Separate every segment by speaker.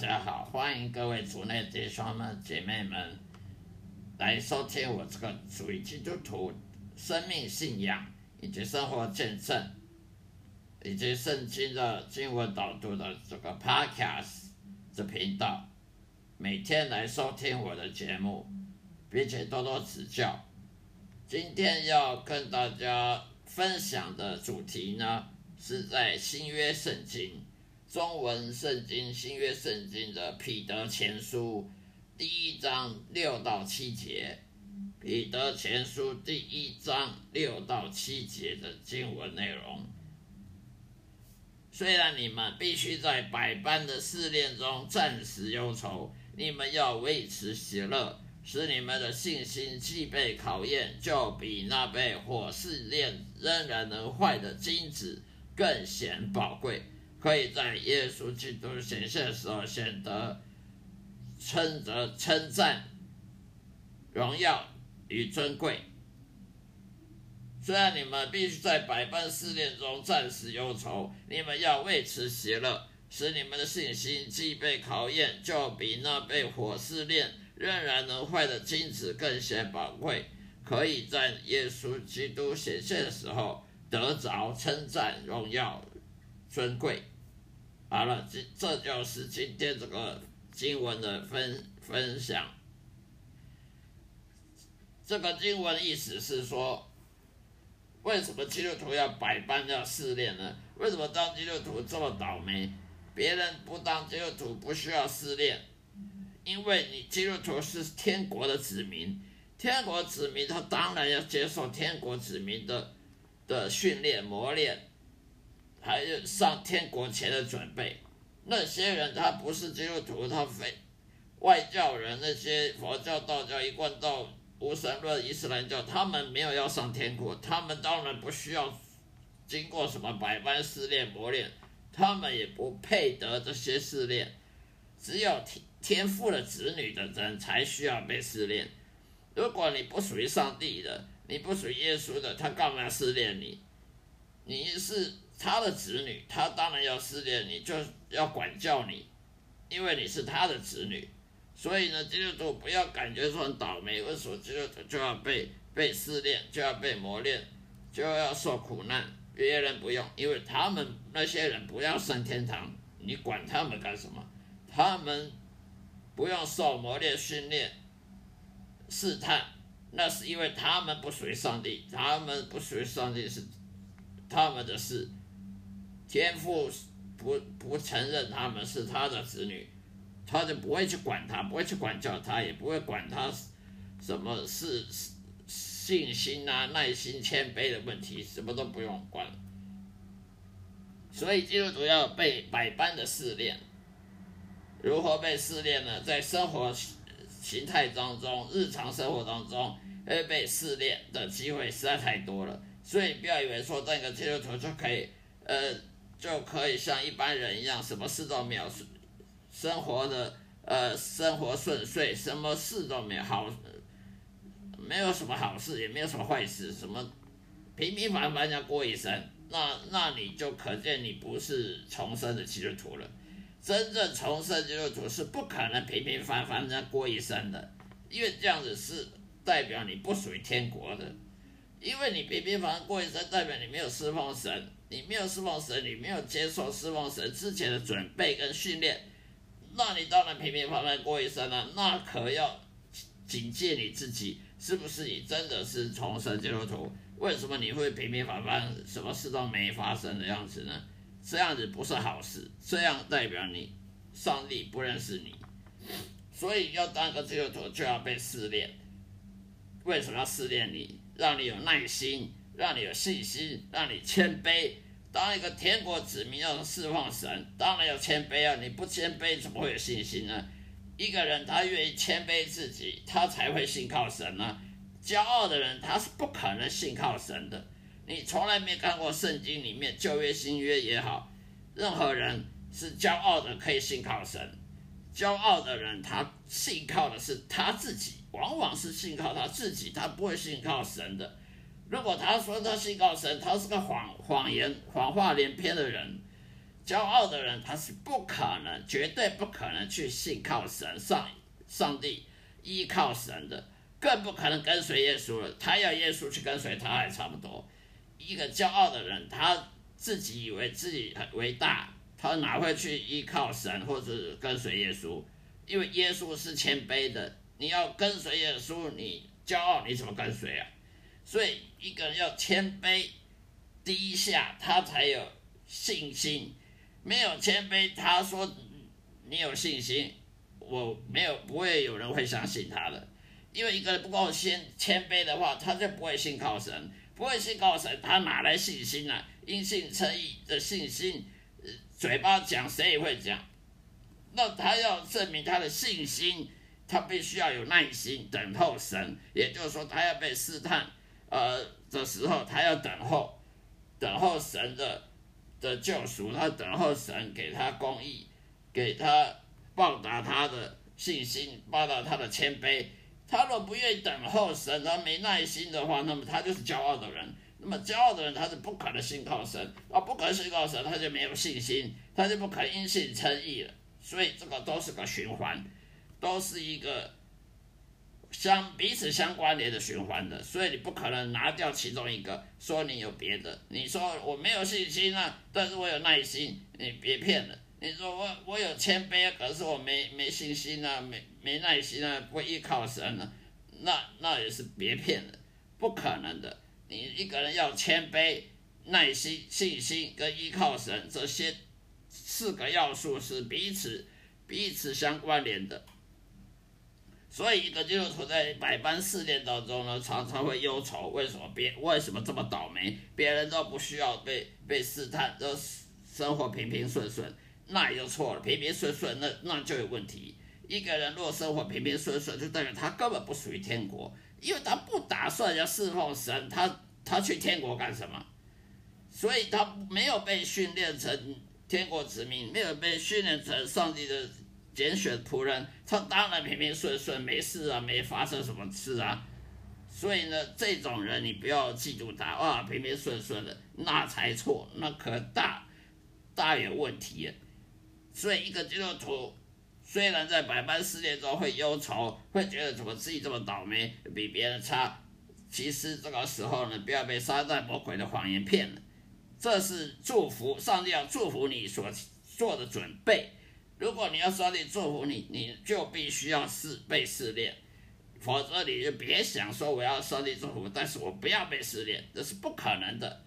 Speaker 1: 大家好，欢迎各位族内弟兄们、姐妹们来收听我这个属于基督徒生命信仰以及生活见证，以及圣经的经文导读的这个 Podcast 这频道，每天来收听我的节目，并且多多指教。今天要跟大家分享的主题呢，是在新约圣经。中文圣经新约圣经的彼得前书第一章六到七节，彼得前书第一章六到七节的经文内容。虽然你们必须在百般的试炼中暂时忧愁，你们要维持喜乐，使你们的信心既被考验，就比那被火试炼仍然能坏的金子更显宝贵。可以在耶稣基督显现的时候显得称得称赞、荣耀与尊贵。虽然你们必须在百般试炼中暂时忧愁，你们要为此喜乐，使你们的信心既被考验，就比那被火试炼仍然能坏的金子更显宝贵。可以在耶稣基督显现的时候得着称赞、荣耀。尊贵，好了，这这就是今天这个经文的分分享。这个经文意思是说，为什么基督徒要百般要试炼呢？为什么当基督徒这么倒霉？别人不当基督徒不需要试炼，因为你基督徒是天国的子民，天国子民他当然要接受天国子民的的训练磨练。还有上天国前的准备，那些人他不是基督徒，他非外教人，那些佛教、道教、一贯道、无神论、伊斯兰教，他们没有要上天国，他们当然不需要经过什么百般试炼磨练，他们也不配得这些试炼，只有天天赋的子女的人才需要被试炼。如果你不属于上帝的，你不属于耶稣的，他干嘛要试炼你？你是。他的子女，他当然要试炼你，就要管教你，因为你是他的子女。所以呢，基督徒不要感觉说很倒霉，为什么基督徒就要被被试炼，就要被磨练，就要受苦难？别人不用，因为他们那些人不要上天堂，你管他们干什么？他们不用受磨练、训练、试探，那是因为他们不属于上帝，他们不属于上帝是他们的事。天父不不承认他们是他的子女，他就不会去管他，不会去管教他，也不会管他什么是信心啊、耐心、谦卑的问题，什么都不用管。所以基督徒要被百般的试炼，如何被试炼呢？在生活形态当中、日常生活当中，会被试炼的机会实在太多了。所以不要以为说这个基督徒就可以，呃。就可以像一般人一样，什么事都没有，生活的呃生活顺遂，什么事都没有好，没有什么好事，也没有什么坏事，什么平平凡凡要过一生，那那你就可见你不是重生的基督徒了。真正重生基督徒是不可能平平凡凡的过一生的，因为这样子是代表你不属于天国的，因为你平平凡凡过一生，代表你没有侍奉神。你没有侍奉神，你没有接受侍奉神之前的准备跟训练，那你当然平平凡凡过一生了。那可要警戒你自己，是不是你真的是重生基督徒？为什么你会平平凡凡，什么事都没发生的样子呢？这样子不是好事，这样代表你上帝不认识你。所以要当个基督徒就要被试炼。为什么要试炼你？让你有耐心。让你有信心，让你谦卑。当一个天国子民要释放神，当然要谦卑啊！你不谦卑，怎么会有信心呢？一个人他愿意谦卑自己，他才会信靠神呢。骄傲的人他是不可能信靠神的。你从来没看过圣经里面旧约新约也好，任何人是骄傲的可以信靠神。骄傲的人他信靠的是他自己，往往是信靠他自己，他不会信靠神的。如果他说他信靠神，他是个谎谎言谎话连篇的人，骄傲的人他是不可能，绝对不可能去信靠神上上帝依靠神的，更不可能跟随耶稣了。他要耶稣去跟随他还差不多。一个骄傲的人，他自己以为自己很伟大，他哪会去依靠神或者跟随耶稣？因为耶稣是谦卑的，你要跟随耶稣，你骄傲你怎么跟随啊？所以一个人要谦卑低下，他才有信心。没有谦卑，他说你有信心，我没有，不会有人会相信他的。因为一个人不够谦谦卑的话，他就不会信靠神，不会信靠神，他哪来信心呢？因信称义的信心，嘴巴讲谁也会讲。那他要证明他的信心，他必须要有耐心等候神，也就是说，他要被试探呃的时候，他要等候，等候神的。的救赎，他等候神给他公义，给他报答他的信心，报答他的谦卑。他若不愿意等候神，他没耐心的话，那么他就是骄傲的人。那么骄傲的人，他是不可能信靠神，啊，不可能信靠神，他就没有信心，他就不可能因信称义了。所以这个都是个循环，都是一个。相彼此相关联的循环的，所以你不可能拿掉其中一个，说你有别的。你说我没有信心啊，但是我有耐心，你别骗了。你说我我有谦卑，可是我没没信心啊，没没耐心啊，不依靠神啊，那那也是别骗了，不可能的。你一个人要谦卑、耐心、信心跟依靠神这些四个要素是彼此彼此相关联的。所以，一个基督徒在百般试炼当中呢，常常会忧愁：为什么别为什么这么倒霉？别人都不需要被被试探，都生活平平顺顺，那也就错了。平平顺顺，那那就有问题。一个人若生活平平顺顺，就代表他根本不属于天国，因为他不打算要侍奉神，他他去天国干什么？所以他没有被训练成天国子民，没有被训练成上帝的。拣选仆人，他当然平平顺顺，没事啊，没发生什么事啊。所以呢，这种人你不要嫉妒他啊，平平顺顺的，那才错，那可大大有问题。所以一个基督徒虽然在百般试炼中会忧愁，会觉得怎么自己这么倒霉，比别人差，其实这个时候呢，不要被撒旦魔鬼的谎言骗了。这是祝福，上帝要祝福你所做的准备。如果你要上帝祝福你，你就必须要试被试炼，否则你就别想说我要上帝祝福，但是我不要被试炼，这是不可能的。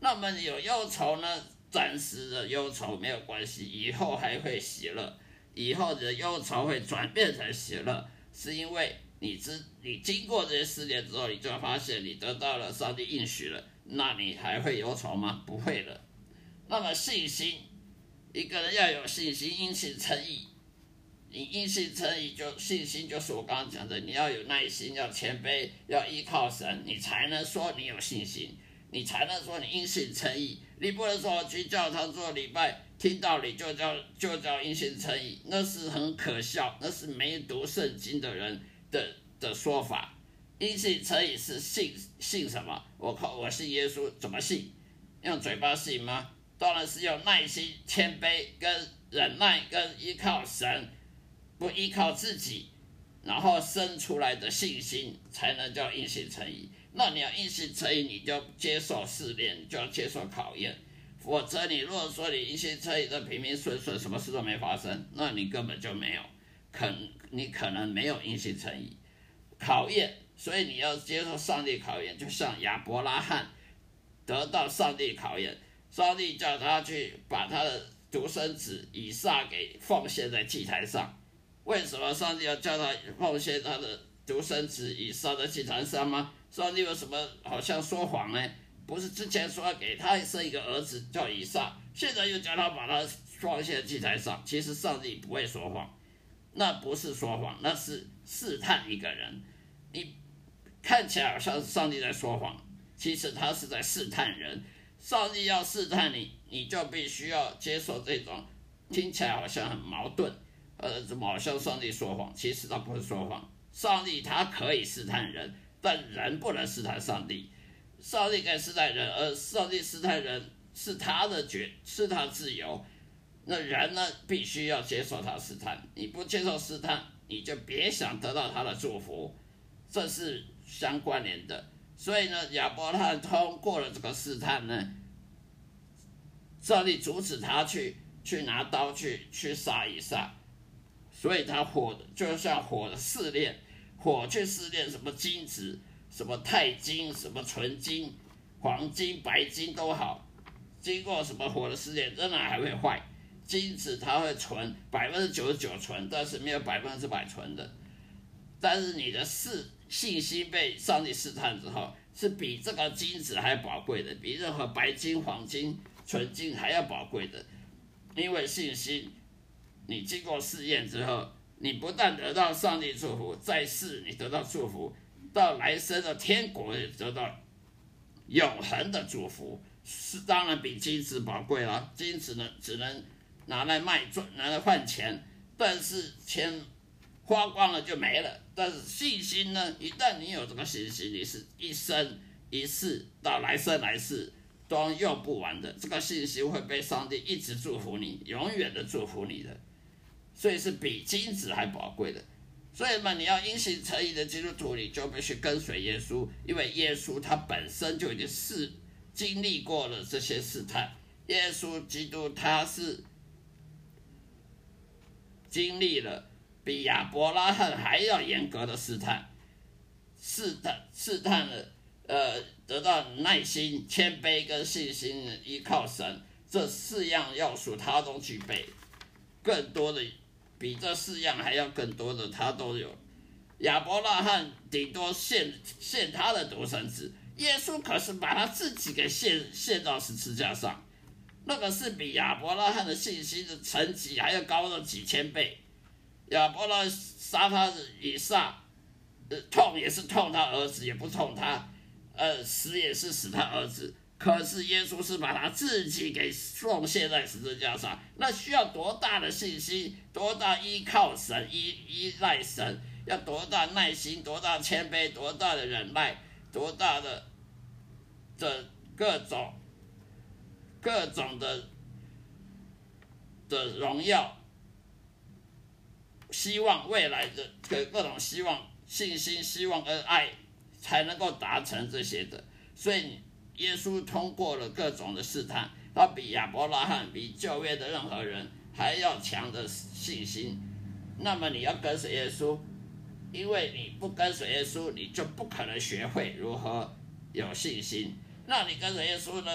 Speaker 1: 那么有忧愁呢？暂时的忧愁没有关系，以后还会喜乐，以后的忧愁会转变成喜乐，是因为你知你经过这些试炼之后，你就会发现你得到了上帝应许了，那你还会忧愁吗？不会的。那么信心。一个人要有信心，因信称义。你因信称义，就信心就是我刚刚讲的，你要有耐心，要谦卑，要依靠神，你才能说你有信心，你才能说你因信称义。你不能说我去教堂做礼拜，听到你就叫就叫因信称义，那是很可笑，那是没读圣经的人的的说法。因信称义是信信什么？我靠，我信耶稣，怎么信？用嘴巴信吗？当然是有耐心、谦卑、跟忍耐、跟依靠神，不依靠自己，然后生出来的信心，才能叫硬性成义。那你要硬性成义，你就接受试炼，就要接受考验。否则，你如果说你硬性成义的平平顺顺，什么事都没发生，那你根本就没有，可你可能没有硬性诚意考验。所以你要接受上帝考验，就像亚伯拉罕得到上帝考验。上帝叫他去把他的独生子以撒给奉献在祭坛上，为什么上帝要叫他奉献他的独生子以撒在祭坛上吗？上帝为什么好像说谎呢？不是之前说要给他生一个儿子叫以撒，现在又叫他把他奉献在祭坛上？其实上帝不会说谎，那不是说谎，那是试探一个人。你看起来好像上帝在说谎，其实他是在试探人。上帝要试探你，你就必须要接受这种听起来好像很矛盾，呃，怎么好像上帝说谎？其实他不是说谎。上帝他可以试探人，但人不能试探上帝。上帝可以试探人，而上帝试探人是他的决，是他自由。那人呢，必须要接受他试探，你不接受试探，你就别想得到他的祝福，这是相关联的。所以呢，亚伯拉罕通过了这个试探呢，上帝阻止他去去拿刀去去杀以撒，所以他火就像火的试炼，火去试炼什么金子，什么钛金，什么纯金、黄金、白金都好，经过什么火的试炼，仍然还会坏。金子它会纯百分之九十九纯，但是没有百分之百纯的。但是你的试信心被上帝试探之后，是比这个金子还宝贵的，比任何白金、黄金、纯金还要宝贵的。因为信心，你经过试验之后，你不但得到上帝祝福，在世你得到祝福，到来生的天国也得到永恒的祝福，是当然比金子宝贵了。金子呢，只能。拿来卖赚，拿来换钱，但是钱花光了就没了。但是信心呢？一旦你有这个信心，你是一生一世到来生来世都用不完的。这个信心会被上帝一直祝福你，永远的祝福你的。所以是比金子还宝贵的。所以嘛，你要因信诚意的基督徒，你就必须跟随耶稣，因为耶稣他本身就已经是经历过了这些试探。耶稣基督他是。经历了比亚伯拉罕还要严格的试探，试探试探了，呃，得到耐心、谦卑跟信心，依靠神这四样要素他都具备，更多的比这四样还要更多的他都有。亚伯拉罕顶多献献他的独生子，耶稣可是把他自己给献献到十字架上。那个是比亚伯拉罕的信心的层级还要高了几千倍。亚伯拉杀他以撒，呃，痛也是痛他儿子，也不痛他，呃，死也是死他儿子。可是耶稣是把他自己给奉献在十字架上，那需要多大的信心，多大依靠神，依依赖神，要多大耐心，多大谦卑，多大的忍耐，多大的的各种。各种的的荣耀，希望未来的各各种希望、信心、希望跟爱，才能够达成这些的。所以耶稣通过了各种的试探，他比亚伯拉罕、比旧约的任何人还要强的信心。那么你要跟随耶稣，因为你不跟随耶稣，你就不可能学会如何有信心。那你跟随耶稣呢？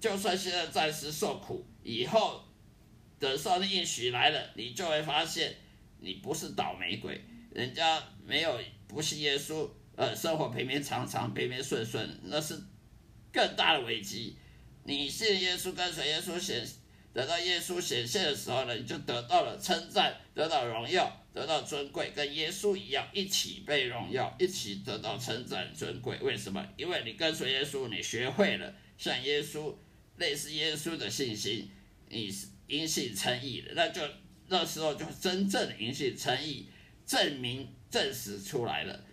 Speaker 1: 就算现在暂时受苦，以后等上帝应许来了，你就会发现你不是倒霉鬼，人家没有不信耶稣，呃，生活平平常常、平平顺顺，那是更大的危机。你信耶稣，跟随耶稣显，等到耶稣显现的时候呢，你就得到了称赞，得到荣耀，得到尊贵，跟耶稣一样，一起被荣耀，一起得到称赞尊贵。为什么？因为你跟随耶稣，你学会了像耶稣。类似耶稣的信心，你是因信称义的，那就那时候就真正的因信称义，证明证实出来了，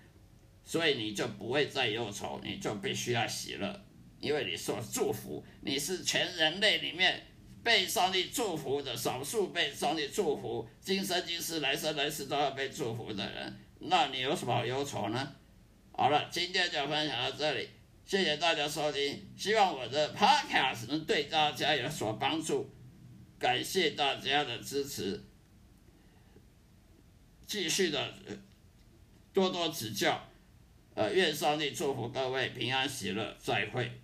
Speaker 1: 所以你就不会再忧愁，你就必须要喜乐，因为你受祝福，你是全人类里面被上帝祝福的少数被上帝祝福，今生今世来生来世都要被祝福的人，那你有什么好忧愁呢？好了，今天就分享到这里。谢谢大家收听，希望我的 podcast 能对大家有所帮助，感谢大家的支持，继续的多多指教，呃，愿上帝祝福各位平安喜乐，再会。